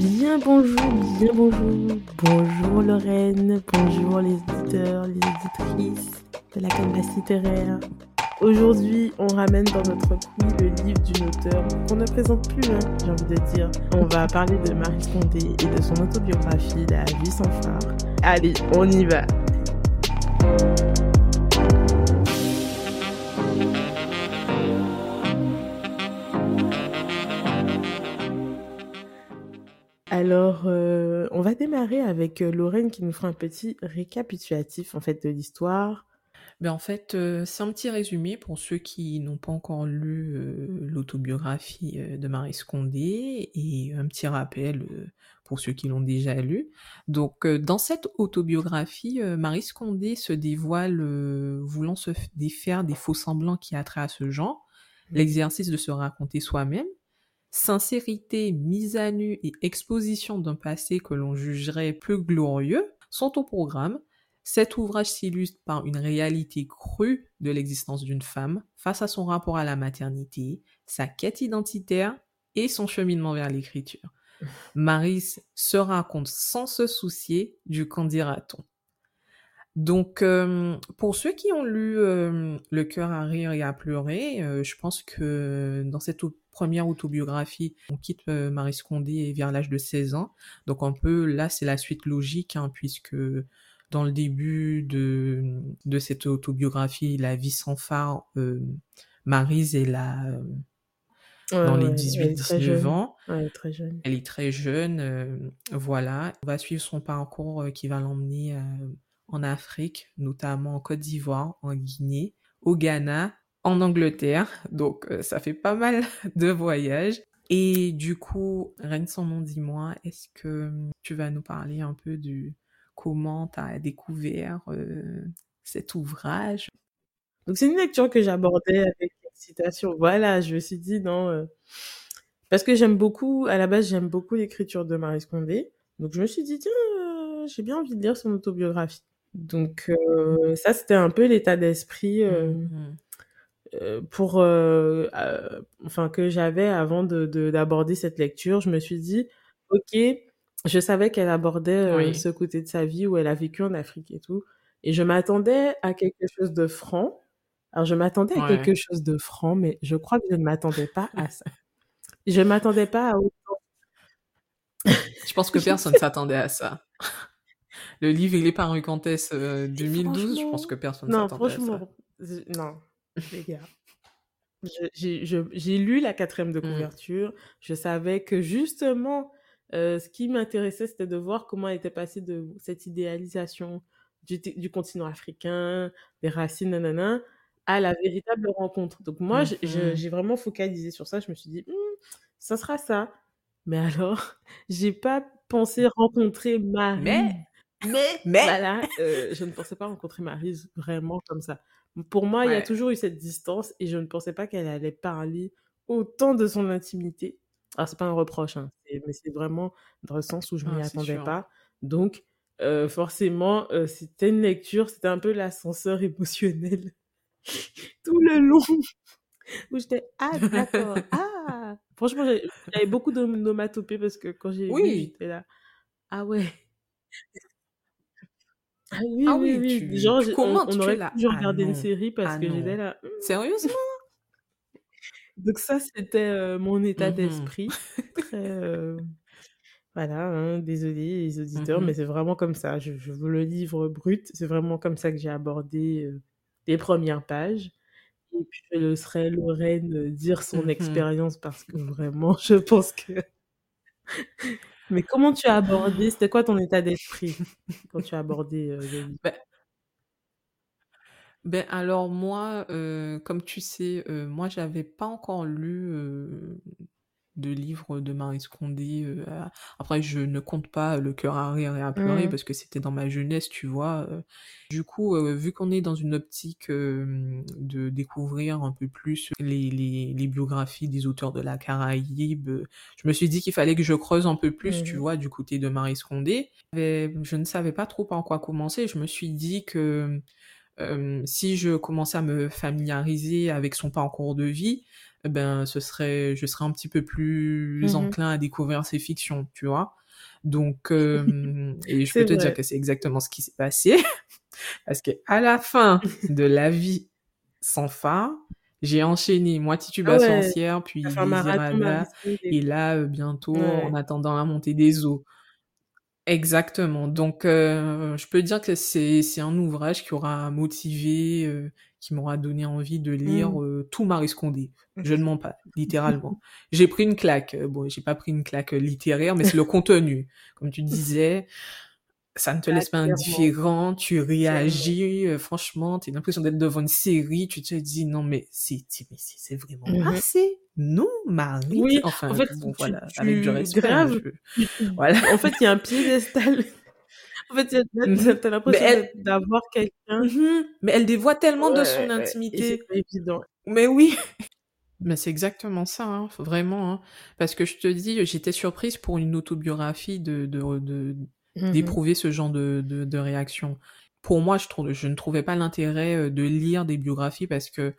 Bien bonjour, bien bonjour, bonjour Lorraine, bonjour les éditeurs, les éditrices de la canvas littéraire. Aujourd'hui, on ramène dans notre quiz le livre d'une auteure qu'on ne présente plus, hein, j'ai envie de dire. On va parler de Marie Condé et de son autobiographie La vie sans phare. Allez, on y va. Alors, euh, on va démarrer avec euh, Lorraine qui nous fera un petit récapitulatif en fait de l'histoire. Ben en fait, euh, c'est un petit résumé pour ceux qui n'ont pas encore lu l'autobiographie de Marie Scondé et un petit rappel pour ceux qui l'ont déjà lu. Donc, dans cette autobiographie, Marie Scondé se dévoile voulant se défaire des faux semblants qui attraient à ce genre, mmh. l'exercice de se raconter soi-même, sincérité, mise à nu et exposition d'un passé que l'on jugerait peu glorieux sont au programme. Cet ouvrage s'illustre par une réalité crue de l'existence d'une femme face à son rapport à la maternité, sa quête identitaire et son cheminement vers l'écriture. Maris se raconte sans se soucier du qu'en dira-t-on. Donc, euh, pour ceux qui ont lu euh, Le cœur à rire et à pleurer, euh, je pense que dans cette première autobiographie, on quitte Marie Scondé vers l'âge de 16 ans. Donc, un peu, là, c'est la suite logique, hein, puisque dans le début de, de cette autobiographie, La vie sans phare, Marise est là dans les 18-19 ans. elle est très jeune. Elle est très jeune, voilà. On va suivre son parcours qui va l'emmener en Afrique, notamment en Côte d'Ivoire, en Guinée, au Ghana, en Angleterre. Donc euh, ça fait pas mal de voyages. Et du coup, Reine son nom, dis-moi, est-ce que tu vas nous parler un peu du comment tu as découvert euh, cet ouvrage? Donc c'est une lecture que j'abordais avec excitation. Voilà, je me suis dit non euh, parce que j'aime beaucoup à la base, j'aime beaucoup l'écriture de Marie Scondé. Donc je me suis dit tiens, j'ai bien envie de lire son autobiographie. Donc ça, c'était un peu l'état d'esprit euh, pour, enfin que j'avais avant de d'aborder cette lecture. Je me suis dit, ok, je savais qu'elle abordait ce côté de sa vie où elle a vécu en Afrique et tout, et je m'attendais à quelque chose de franc. Alors je m'attendais à quelque chose de franc, mais je crois que je ne m'attendais pas à ça. Je m'attendais pas à autant. Je pense que personne ne s'attendait à ça le livre, il est paru quand est-ce 2012 Je pense que personne ne s'attendait à ça. Non, franchement, non, les gars. J'ai lu la quatrième de mmh. couverture. Je savais que justement, euh, ce qui m'intéressait, c'était de voir comment elle était passée de cette idéalisation du, du continent africain, des racines, nanana, à la véritable rencontre. Donc moi, mmh j'ai vraiment focalisé sur ça. Je me suis dit, «Mmh, ça sera ça. Mais alors, j'ai pas pensé rencontrer Marie. Mais mais, mais... Voilà, euh, je ne pensais pas rencontrer Marise vraiment comme ça. Pour moi, il y a toujours eu cette distance et je ne pensais pas qu'elle allait parler autant de son intimité. Alors, c'est pas un reproche, hein, mais c'est vraiment dans le sens où je ne m'y ah, attendais pas. Donc, euh, forcément, euh, c'était une lecture, c'était un peu l'ascenseur émotionnel tout le long où j'étais ah d'accord ah franchement j'avais beaucoup d'onomatopées parce que quand j'ai oui. lu j'étais là ah ouais ah oui, ah oui, oui. Genre, comment on, on aurait pu ah une série parce ah que j'étais là. Hmm. Sérieusement? Donc ça, c'était euh, mon état mmh d'esprit. Très, euh, Voilà, hein, désolé les auditeurs, mmh mais c'est vraiment comme ça. Je, je, veux le livre brut. C'est vraiment comme ça que j'ai abordé euh, les premières pages. Et puis je laisserai Lorraine dire son mmh expérience parce que vraiment, je pense que mais comment tu as abordé C'était quoi ton état d'esprit quand tu as abordé euh, ben, ben alors moi, euh, comme tu sais, euh, moi j'avais pas encore lu de livres de Marie Scondé. Euh, après, je ne compte pas Le cœur à rire et à pleurer mmh. parce que c'était dans ma jeunesse, tu vois. Euh. Du coup, euh, vu qu'on est dans une optique de découvrir un peu plus les, les, biographies des auteurs de la Caraïbe, je me suis dit qu'il fallait que je creuse un peu plus, tu mmh vois, du côté de Marie Scondé. je ne savais pas trop par quoi commencer. Je me suis dit que euh, si je commençais à me familiariser avec son parcours de vie, eh ben, ce serait, je serais un petit peu plus Mmh enclin à découvrir ses fictions, tu vois? Donc, euh, et je peux te dire que c'est exactement ce qui s'est passé, parce que à la fin de la vie sans phare, j'ai enchaîné moi Tituba Ah ouais, puis Désirada, et là euh, bientôt Ouais. en attendant la montée des eaux. Exactement. Donc, euh, je peux dire que c'est c'est un ouvrage qui aura motivé, euh, qui m'aura donné envie de lire Mmh. euh, tout Marie Scondé. Je ne mens pas, littéralement. J'ai pris une claque. Bon, j'ai pas pris une claque littéraire, mais c'est le contenu. Comme tu disais, ça ne te Ah, laisse pas indifférent, tu réagis, euh, franchement, tu as l'impression d'être devant une série, tu te dis non mais c'est c'est mais c'est c'est vraiment Mhm. assez non Marie Oui, enfin en fait, bon tu- voilà tu- avec du respect grave. hein, je- voilà En fait, il y a un piédestal. En fait, t'as- Mhm. t'as l'impression elle- d'avoir quelqu'un. Mhm. mais elle dévoie tellement de son ouais, intimité c'est pas évident. mais oui mais c'est exactement ça hein, vraiment hein. parce que je te dis j'étais surprise pour une autobiographie de de, de Mhm. d'éprouver ce genre de, de, de réaction. Pour moi, je, trouve, je ne trouvais pas l'intérêt euh, de lire des biographies parce que euh,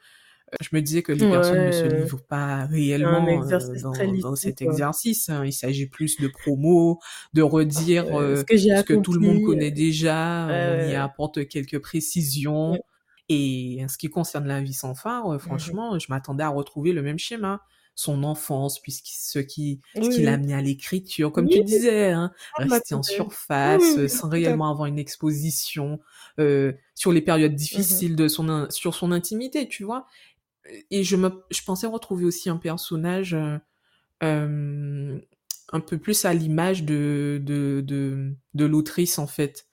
je me disais que les personnes ne se livrent pas réellement euh, dans, cet exercice. hein. Il s'agit plus de promo, de redire Euh, ce que j'ai ce que tout le monde connaît déjà, euh, on y apporte quelques précisions. Ouais. Et en ce qui concerne la vie sans phare, euh, franchement, je m'attendais à retrouver le même schéma. Son enfance, puisque ce qui, ce Oui, qui l'a amené à l'écriture, comme Oui. tu disais, hein, Ah, rester en surface, Oui, euh, sans réellement avoir une exposition euh, sur les périodes difficiles de son in- sur son intimité, tu vois. Et je me, je pensais retrouver aussi un personnage euh, euh, un peu plus à l'image de de de, de l'autrice en fait.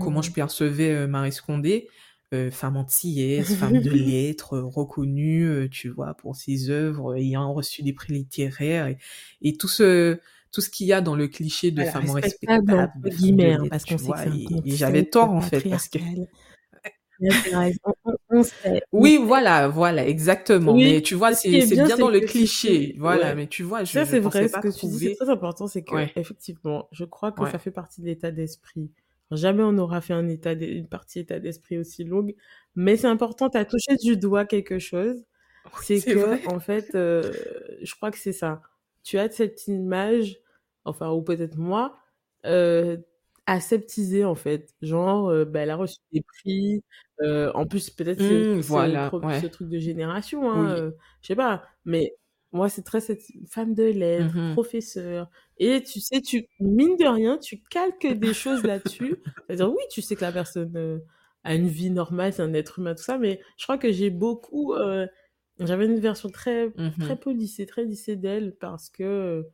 Comment je Mhm. percevais Marie Scondé, euh, femme antillaise, femme de lettres, euh, reconnue, euh, tu vois, pour ses œuvres, ayant reçu des prix littéraires et, et tout ce tout ce qu'il y a dans le cliché de femme respectable guillemets, hein, parce qu'on sait vois, et, et j'avais tort en fait parce que oui, voilà, voilà, exactement. Oui, Mais tu vois, c'est bien, dans le cliché, voilà. ouais. Mais tu vois, je, Ça, c'est vrai, ce que tu dis, c'est très important, c'est que, Ouais. effectivement, je crois que Ouais. ça fait partie de l'état d'esprit. Jamais on n'aura fait un état d- une partie état d'esprit aussi longue, mais c'est important, tu as touché du doigt quelque chose, c'est que, vrai. en fait, euh, je crois que c'est ça. Tu as cette image, enfin, ou peut-être moi, euh, aseptisée, en fait. Genre, euh, bah, elle a reçu des prix, euh, en plus, peut-être ce, voilà, ouais. ce truc de génération, hein, Oui. euh, je sais pas, mais moi, c'est très cette femme de lettres, Mhm. professeur. Et tu sais, tu, mine de rien, tu calques des choses là-dessus. C'est-à-dire, oui, tu sais que la personne euh, a une vie normale, c'est un être humain, tout ça, mais je crois que j'ai beaucoup, euh, j'avais une version très, très Mhm. policée, très lissée d'elle parce que,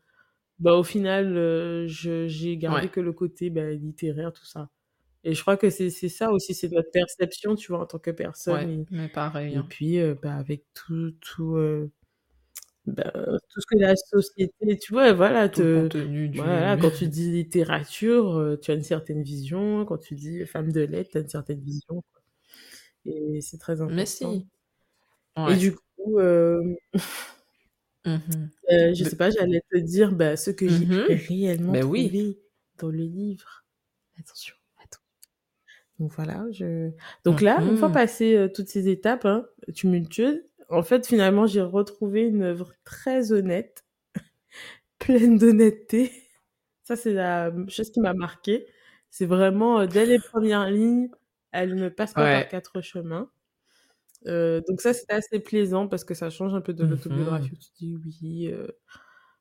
bah, au final, euh, j'ai gardé Ouais. que le côté, bah, littéraire, tout ça. Et je crois que c'est, ça aussi, c'est notre perception, tu vois, en tant que personne. Ouais, Et, mais pareil. et hein. puis, euh, bah, avec tout, tout, bah, tout ce que la société, tu vois, voilà, te, du. voilà, quand tu dis littérature, euh, tu as une certaine vision, quand tu dis femme de lettres, tu as une certaine vision, quoi. Et c'est très Mais important. si. Et du coup, euh, euh, je sais pas, j'allais te dire bah, ce que j'ai Mhm. réellement Ben oui. trouvé dans le livre. Attention. Donc voilà, je... Donc là, une fois passé euh, toutes ces étapes hein, tumultueuses, en fait, finalement, j'ai retrouvé une œuvre très honnête, pleine d'honnêteté. Ça, c'est la chose qui m'a marqué. C'est vraiment, euh, dès les premières lignes, elle ne passe pas par quatre chemins. Euh, donc ça, c'était assez plaisant parce que ça change un peu de Mhm. l'autobiographie où tu dis oui. euh,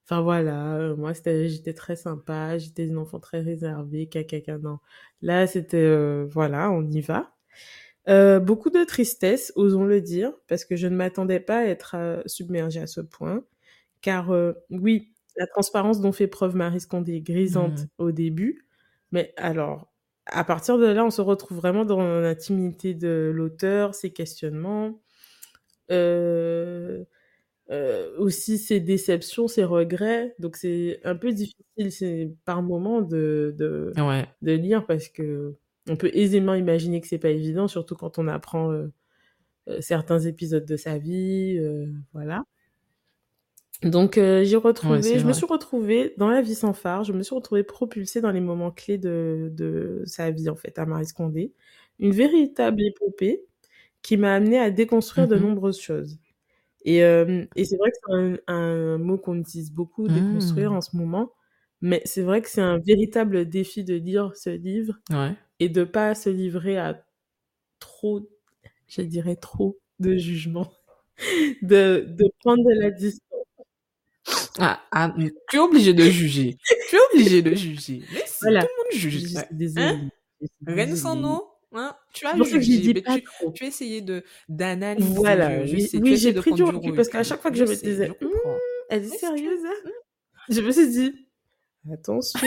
Enfin voilà, euh, moi j'étais très sympa, j'étais une enfant très réservée, caca, non. Là, c'était, euh, voilà, on y va. Euh, beaucoup de tristesse, osons le dire, parce que je ne m'attendais pas à être euh, submergée à ce point. Car euh, oui, la transparence dont fait preuve Marie Scondé est grisante Mhm. au début, mais alors, à partir de là, on se retrouve vraiment dans l'intimité de l'auteur, ses questionnements, aussi ses déceptions, ses regrets. Donc c'est un peu difficile c'est par moment de, de, Ouais. de lire parce que on peut aisément imaginer que c'est pas évident, surtout quand on apprend euh, euh, certains épisodes de sa vie, euh, voilà. Donc j'ai retrouvé, je me suis retrouvée dans la vie sans phare, je me suis retrouvée propulsée dans les moments clés de, de sa vie en fait à Marie Scondé. une véritable épopée qui m'a amené à déconstruire de Mhm. nombreuses choses. Et, et c'est vrai que c'est un, un mot qu'on utilise beaucoup, déconstruire Mm. en ce moment. Mais c'est vrai que c'est un véritable défi de lire ce livre Ouais. Et de pas se livrer à trop, je dirais trop, de jugement. De, de prendre de la distance. Ah, ah, tu es obligé de juger. tu es obligé de juger. Mais si, Voilà. tout le monde juge. Je suis Hein? désolée. Rien sans nom. Hein? Tu as jugé, mais tu, trop. tu essayé de d'analyser. Voilà, je, je oui, j'ai pris du recul parce qu'à chaque fois que je, me sais, disais, je. Hum, elle est sérieuse, hein? Je me suis dit, attention,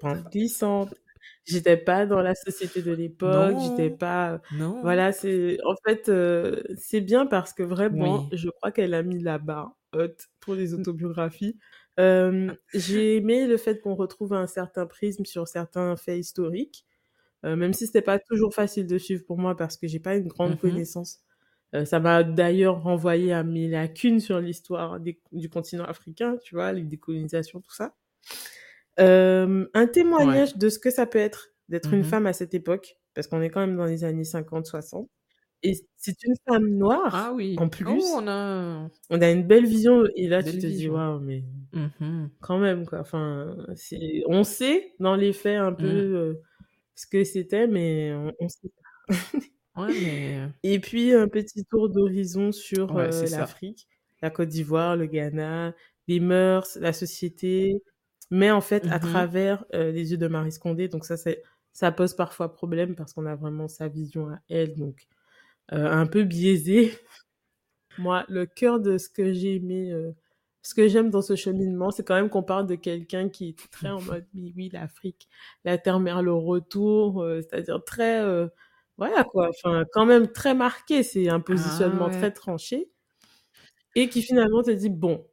pente glissante. J'étais pas dans la société de l'époque, j'étais pas. Non. Voilà, c'est en fait euh, c'est bien parce que vraiment, Oui. je crois qu'elle a mis la barre haute pour les autobiographies. Euh, j'ai aimé le fait qu'on retrouve un certain prisme sur certains faits historiques, euh, même si c'était pas toujours facile de suivre pour moi parce que j'ai pas une grande Mhm. connaissance. Euh, ça m'a d'ailleurs renvoyé à mes lacunes sur l'histoire du continent africain, tu vois, les décolonisations, tout ça. Euh, un témoignage de ce que ça peut être d'être une Mhm. femme à cette époque, parce qu'on est quand même dans les années 50-60. Et c'est une femme noire, Ah oui. en plus. Oh, on a. On a une belle vision, et là, tu te dis, waouh, mais Mhm. quand même, quoi. Enfin, on sait dans les faits un peu Mm. euh, ce que c'était, mais on, on sait pas. Ouais, mais. Et puis, un petit tour d'horizon sur Ouais, euh, l'Afrique, la Côte d'Ivoire, le Ghana, les mœurs, la société, mais en fait, à Mhm. travers euh, les yeux de Marie Scondé. Donc ça, c'est, ça pose parfois problème parce qu'on a vraiment sa vision à elle, donc euh, un peu biaisée. Moi, le cœur de ce que j'ai aimé, euh, ce que j'aime dans ce cheminement, c'est quand même qu'on parle de quelqu'un qui est très en mode, oui, oui, l'Afrique, la terre-mère, le retour, c'est-à-dire très, voilà quoi, enfin, quand même très marqué, c'est un positionnement Ah ouais. très tranché, et qui finalement te dit, bon,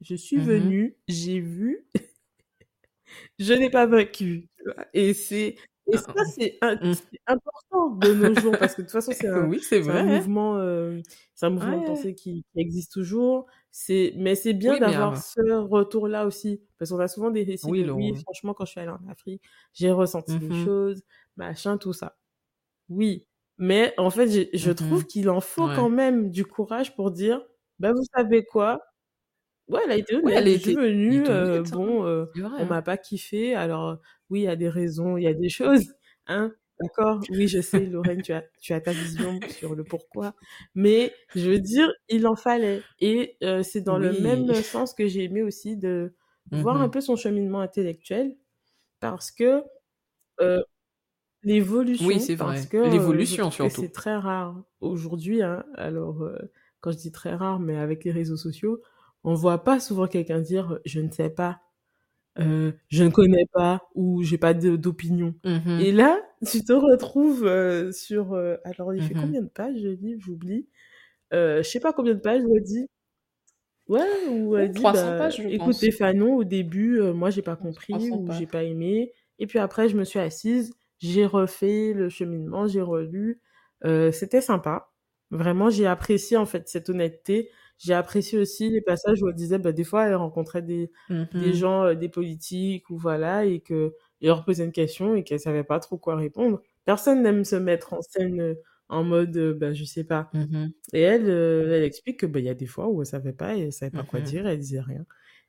je suis Mhm. venue, j'ai vu, je n'ai pas vaincu. Et c'est, et ça, Ah, c'est un- mm. c'est important de nos jours, parce que de toute façon, c'est un, oui, c'est c'est vrai. un mouvement, euh, c'est un mouvement de pensée qui, qui existe toujours. C'est, mais c'est bien Oui, d'avoir ce retour-là aussi, parce qu'on a souvent des récits Oui, de oui, franchement, quand je suis allée en Afrique, j'ai ressenti des Mhm. choses, machin, tout ça. Oui, mais en fait, je trouve Mhm. qu'il en faut Ouais. quand même du courage pour dire, bah vous savez quoi? Ouais, elle a été Ouais, honnête. elle elle venue, euh, bon, euh, vrai. on hein. m'a pas kiffé, alors oui, il y a des raisons, il y a des choses, hein, d'accord? Oui, je sais, Lorraine, tu as, tu as ta vision sur le pourquoi, mais je veux dire, il en fallait. Et euh, c'est dans le même sens que j'ai aimé aussi de voir un Mhm. peu son cheminement intellectuel, parce que l'évolution, Oui, c'est vrai. L'évolution surtout. c'est très rare aujourd'hui, hein. Alors, quand je dis très rare, mais avec les réseaux sociaux, on voit pas souvent quelqu'un dire euh, je ne sais pas, euh, je ne connais pas ou j'ai pas de- d'opinion. Mhm. Et là, tu te retrouves euh, sur. euh, alors, il fait Mhm. combien de pages le livre J'oublie. Euh, je sais pas combien de pages, elle dit. Ouais, où elle dit 300 bah pages, je écoute pense. Stéphano, au début, euh, moi j'ai pas compris 300 ou j'ai pages. pas aimé. Et puis après, je me suis assise, j'ai refait le cheminement, j'ai relu. Euh, C'était sympa. Vraiment, j'ai apprécié en fait cette honnêteté. J'ai apprécié aussi les passages où elle disait, bah, des fois, elle rencontrait des, des Mhm. gens, euh, des politiques ou voilà, et que leur posait une question et qu'elle savait pas trop quoi répondre. Personne n'aime se mettre en scène euh, en mode, euh, bah, je sais pas. Mhm. Et elle, euh, elle explique que bah, il y a des fois où elle savait pas et elle savait pas quoi Mhm. dire, elle disait rien.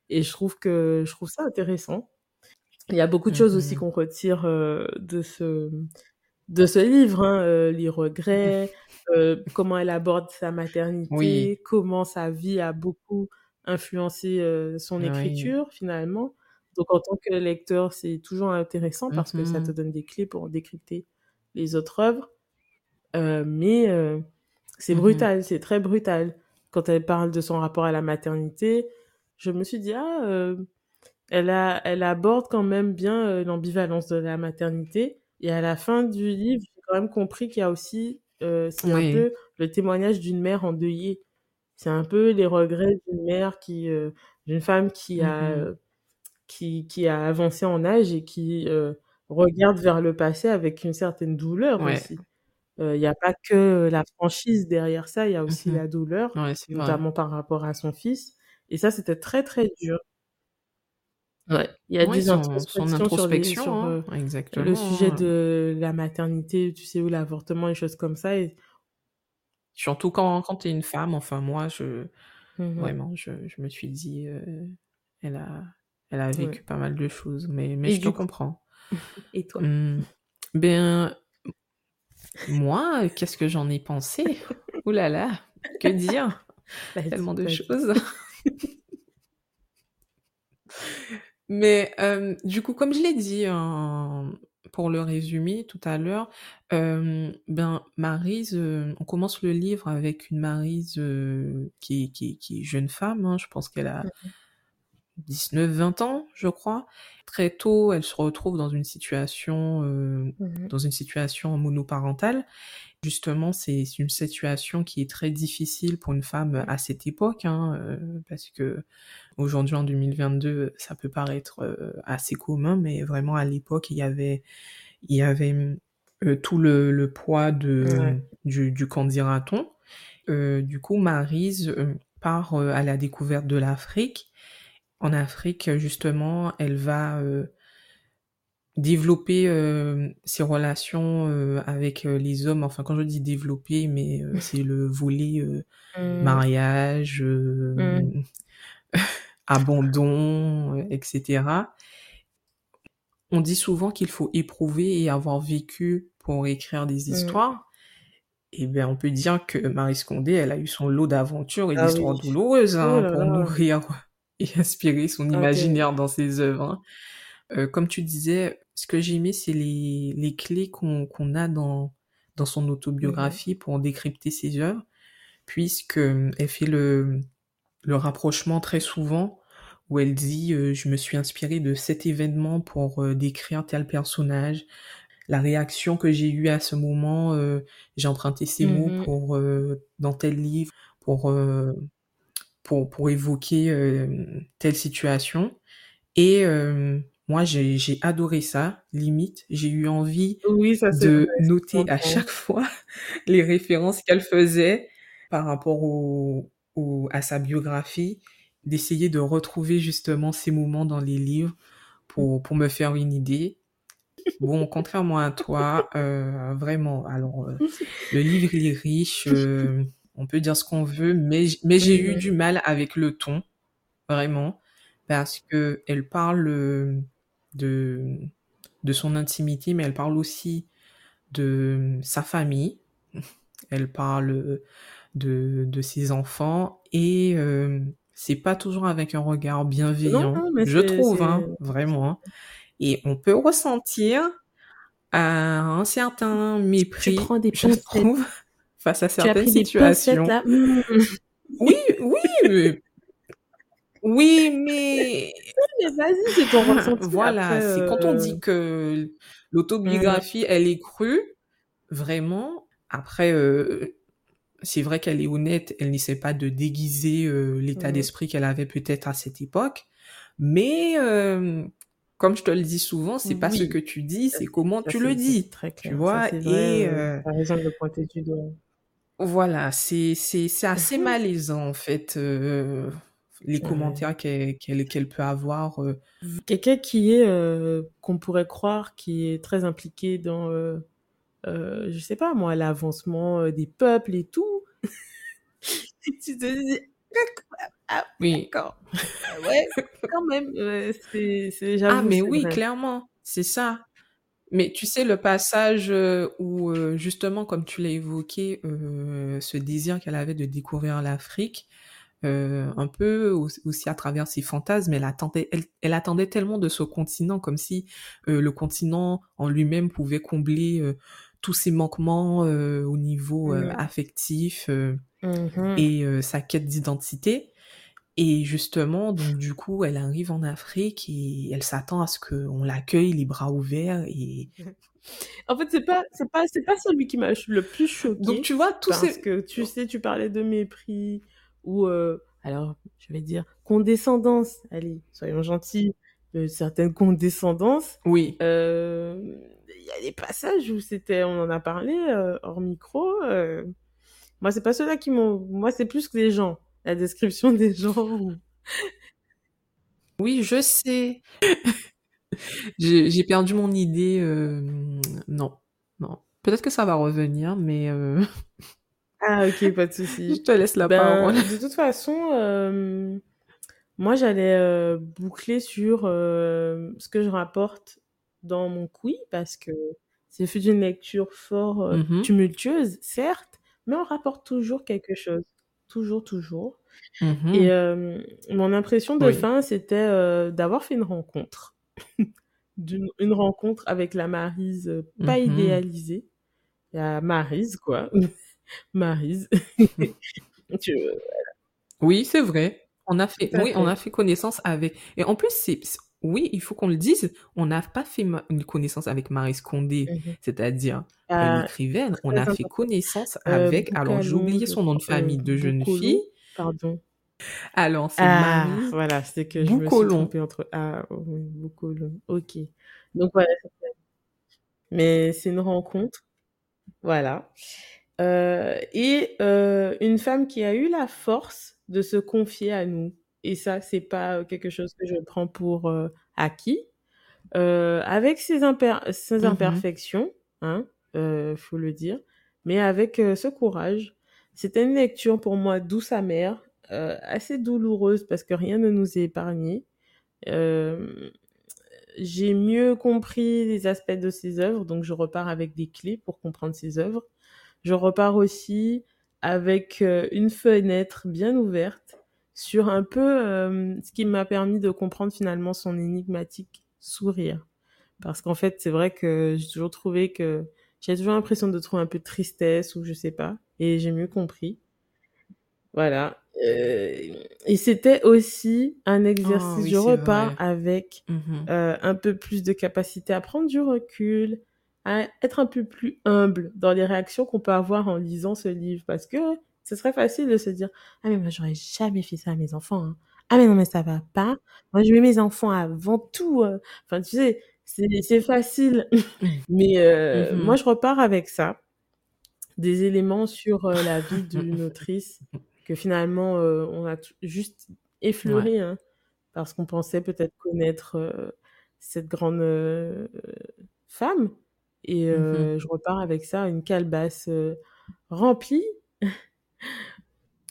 Et je trouve que je trouve ça intéressant. Il y a beaucoup de choses aussi qu'on retire de ce de ce livre, hein, euh, les regrets, euh, comment elle aborde sa maternité, Oui. comment sa vie a beaucoup influencé euh, son Oui. écriture finalement. Donc en tant que lecteur, c'est toujours intéressant parce que ça te Mhm. donne des clés pour décrypter les autres œuvres. Mais c'est Mhm. brutal, c'est très brutal. Quand elle parle de son rapport à la maternité, je me suis dit, ah, elle, a, elle aborde quand même bien l'ambivalence de la maternité. Et à la fin du livre, j'ai quand même compris qu'il y a aussi, euh, c'est un peu le témoignage d'une mère endeuillée. C'est un peu les regrets d'une mère qui, euh, d'une femme qui a, Mhm. euh, qui, qui a avancé en âge et qui euh, regarde vers le passé avec une certaine douleur Ouais. aussi. Il n'y a pas que la franchise derrière ça, il y a aussi Mhm. la douleur, Ouais, c'est vrai. notamment par rapport à son fils. Et ça, c'était très, très dur. Ouais, il y a Oui, des son son introspections sur les introspection, sur, hein, heu, le sujet hein. de la maternité, tu sais, ou l'avortement, les choses comme ça et Surtout quand quand tu es une femme, enfin moi je Mmh mh. vraiment je je me suis dit, heu, elle a elle a Ouais. vécu pas mal de choses, mais mais Et je te comprends. et toi? Mmh, ben, moi, qu'est-ce que j'en ai pensé? Ouh là là, que dire? Tellement de choses. Mais, hem, du coup, comme je l'ai dit en pour le résumer tout à l'heure, hem, ben, Maryse, heu, on commence le livre avec une Maryse, heu, qui est qui est qui est jeune femme, hein, je pense qu'elle a Mmh mh. 19-20 ans, je crois. Très tôt, elle se retrouve dans une situation, Mmh mh. dans une situation monoparentale. Justement, c'est une situation qui est très difficile pour une femme à cette époque, hein, heu, parce qu'aujourd'hui en 2022, ça peut paraître, heu, assez commun, mais vraiment à l'époque, il y avait il y avait, mmh, heu, tout le le poids de Ouais. du du «qu'en dira-t-on». Heu, du coup, Maryse, heu, part, heu, à la découverte de l'Afrique. En Afrique, justement, elle va, heu développer, hem, ses relations, heu, avec, heu, les hommes. Enfin, quand je dis développer, mais, c'est le volet, Mmh. mariage, Mmh. abandon, heu, et cetera. On dit souvent qu'il faut éprouver et avoir vécu pour écrire des Mmh. histoires. Et ben, on peut dire que Maryse Condé, elle a eu son lot d'aventures et Ah oui. d'histoires douloureuses, Oh hein, là pour là! nourrir et inspirer son imaginaire dans ses œuvres, hein. Comme tu disais, ce que j'ai aimé, c'est les les clés qu'on qu'on a dans dans son Mmh mh. autobiographie pour décrypter ses œuvres, puisque, hem, elle fait le le rapprochement très souvent où elle dit, heu: «Je me suis inspirée de cet événement pour, heu, décrire tel personnage. La réaction que j'ai eue à ce moment, j'ai emprunté ces mots mh. pour, dans tel livre pour, pour pour évoquer, telle situation» et moi j'ai adoré ça. Limite, j'ai eu envie Oui, ça c'est de vrai, noter à chaque fois les références qu'elle faisait par rapport au au à sa biographie, d'essayer de retrouver justement ces moments dans les livres pour pour me faire une idée. Bon, contrairement à toi, heu, vraiment, alors, heu, le livre il est riche, heu, on peut dire ce qu'on veut, mais mais j'ai eu du mal avec le ton, vraiment, parce qu'elle parle, heu, de, de son intimité, mais elle parle aussi de, sa famille. Elle parle, de de ses enfants et hem, c'est pas toujours avec un regard bienveillant, non, je trouve, hein, vraiment, et on peut ressentir, un certain Tu mépris, prends des je trouve, face à certaines situations. là, mmh. Oui, oui, oui, mais mais vas-y, c'est ton ressenti voilà, après, c'est quand on dit heu que Mmh l'autobiographie, elle est crue, vraiment. Après, heu, c'est vrai qu'elle est honnête, elle n'essaie pas de déguiser, heu, l'état Mmh mh. d'esprit qu'elle avait peut-être à cette époque, mais comme je te le dis souvent, c'est pas ce que tu dis, ça c'est comment ça tu le c'est ça dis, très tu clair. Ça vois? c'est vrai, Et heu, heu tu as raison de le pointer du doigt. voilà, c'est c'est c'est assez malaisant en fait, les Ouais. commentaires qu'elle peut avoir, heu V quelqu'un qui est, heu, qu'on pourrait croire qui est très impliqué dans, heu heu, je sais pas moi, l'avancement, des peuples et tout. Tu te dis: «D'accord, ah Oui. d'accord, ah ouais, quand même», c'est Ah mais oui, vrai. clairement, c'est ça. Mais tu sais le passage, où, justement comme tu l'as évoqué, ce désir qu'elle avait de découvrir l'Afrique, heu, un peu auss aussi à travers ses fantasmes, elle attendait elle elle attendait tellement de ce continent comme si, heu, le continent en lui-même pouvait combler, heu, tous ses manquements, au niveau, Mmh. affectif, heu Mmh mh. et sa quête d'identité et justement donc du coup, elle arrive en Afrique et elle s'attend à ce qu'on l'accueille les bras ouverts et En fait, c'est pas c'est pas c'est pas celui qui m'a le plus donc choqué tu vois tous parce ces que tu sais, tu parlais de mépris ou, heu, alors je vais dire condescendance, allez, soyons gentils, heu, certaine condescendance, Oui. hem, il y a des passages où c'était on en a parlé, hors micro, heu, moi c'est pas ceux-là qui m'ont moi c'est plus que les gens, la description des gens ou Oui, je sais. J'ai perdu mon idée. Euh, non, non. Peut-être que ça va revenir, mais. Euh, ah, ok, pas de souci. Je te laisse la ben, parole. De toute façon, euh, moi, j'allais boucler sur ce que je rapporte dans mon quiz parce que c'est fait une lecture fort mm-hmm. tumultueuse, certes, mais on rapporte toujours quelque chose. Toujours, toujours. Mm-hmm. Et mon impression de fin, c'était d'avoir fait une rencontre. d'une rencontre avec la Marise euh, pas mm-hmm. idéalisée. La Marise, quoi. Marise. Oui, c'est vrai. On a fait, oui, on a fait connaissance avec. Et en plus, c'est, oui, il faut qu'on le dise, on n'a pas fait une connaissance avec Marise Condé, mm-hmm. c'est-à-dire une euh, écrivaine. On a fait connaissance euh, avec. alors, j'ai oublié son nom de famille de jeune fille. Pardon. Alors, c'est ah, Voilà, c'est que je me suis trompée entre... Ah, oui, Boucolon. Ok. Donc, voilà. Mais c'est une rencontre. Voilà. Euh, et euh, une femme qui a eu la force de se confier à nous. Et ça, c'est pas quelque chose que je prends pour euh, acquis. avec ses, ses mmh imperfections, hein, faut le dire, mais avec ce courage. C'était une lecture pour moi douce amère, assez douloureuse parce que rien ne nous est épargné. J'ai mieux compris les aspects de ses œuvres, donc je repars avec des clés pour comprendre ses œuvres. Je repars aussi avec euh, une fenêtre bien ouverte sur un peu ce qui m'a permis de comprendre finalement son énigmatique sourire. Parce qu'en fait, c'est vrai que j'ai toujours trouvé que j'ai toujours l'impression de trouver un peu de tristesse ou je sais pas. Et j'ai mieux compris. Voilà. Euh, et c'était aussi un exercice. Oh, je repars avec euh, un peu plus de capacité à prendre du recul, à être un peu plus humble dans les réactions qu'on peut avoir en lisant ce livre. Parce que ce serait facile de se dire Ah, mais moi, j'aurais jamais fait ça à mes enfants. Hein. Ah, mais non, mais ça va pas. Moi, je mets mes enfants avant tout. Euh. Enfin, tu sais, c'est facile. Mm. mais mm-hmm. moi, je repars avec ça. Des éléments sur la vie d'une autrice que finalement euh, on a juste effleuré, hein, parce qu'on pensait peut-être connaître euh, cette grande euh, femme. Et mmh je repars avec ça, une calebasse remplie.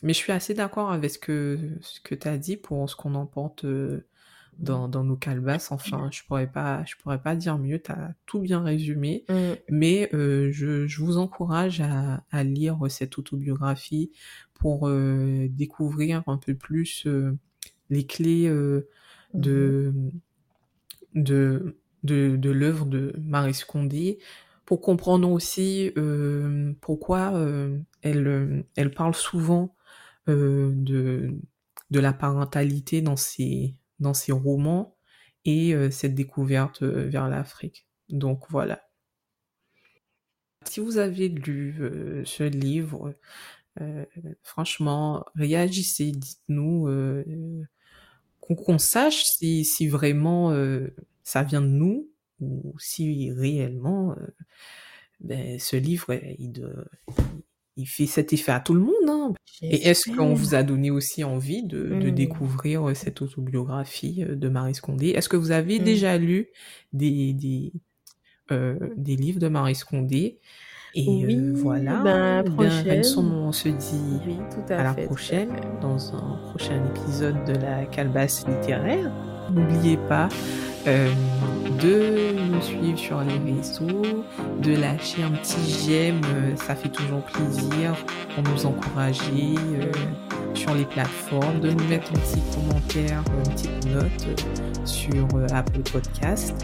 Mais je suis assez d'accord avec ce que, ce que tu as dit pour ce qu'on emporte dans, dans nos calebasses. Enfin, je pourrais pas, je pourrais pas dire mieux. Tu as tout bien résumé. Mmh. Mais euh, je, je, vous encourage à, à, lire cette autobiographie pour euh, découvrir un peu plus euh, les clés euh, de, mmh. de, de, de l'œuvre de Marie Scondé pour comprendre aussi euh, pourquoi elle, elle parle souvent de, de la parentalité dans ses, dans ses romans et euh, cette découverte euh, vers l'Afrique. Donc voilà. Si vous avez lu euh, ce livre, franchement, réagissez, dites-nous qu'on sache si, si vraiment ça vient de nous ou si réellement ben, ce livre il, de, il fait cet effet à tout le monde. Hein. Et est-ce qu'on vous a donné aussi envie de, mmh. découvrir euh, cette autobiographie euh, de Marie Scondé? Est-ce que vous avez mmh. déjà lu des, des, euh, des livres de Marie Scondé? Et oui, voilà, ben, prochaine. on se dit à, la prochaine dans un prochain épisode de la Calebasse littéraire. N'oubliez pas euh, de nous suivre sur les réseaux, de lâcher un petit j'aime, euh, ça fait toujours plaisir pour nous encourager euh, sur les plateformes, de nous mettre un petit commentaire, une petite note sur Apple Podcast.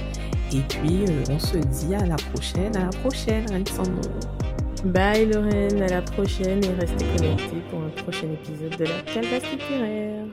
Et puis on se dit à la prochaine, à la prochaine, Alexandre. Bye Lorraine, à la prochaine et restez connectés pour un prochain épisode de la Calvasse littéraire.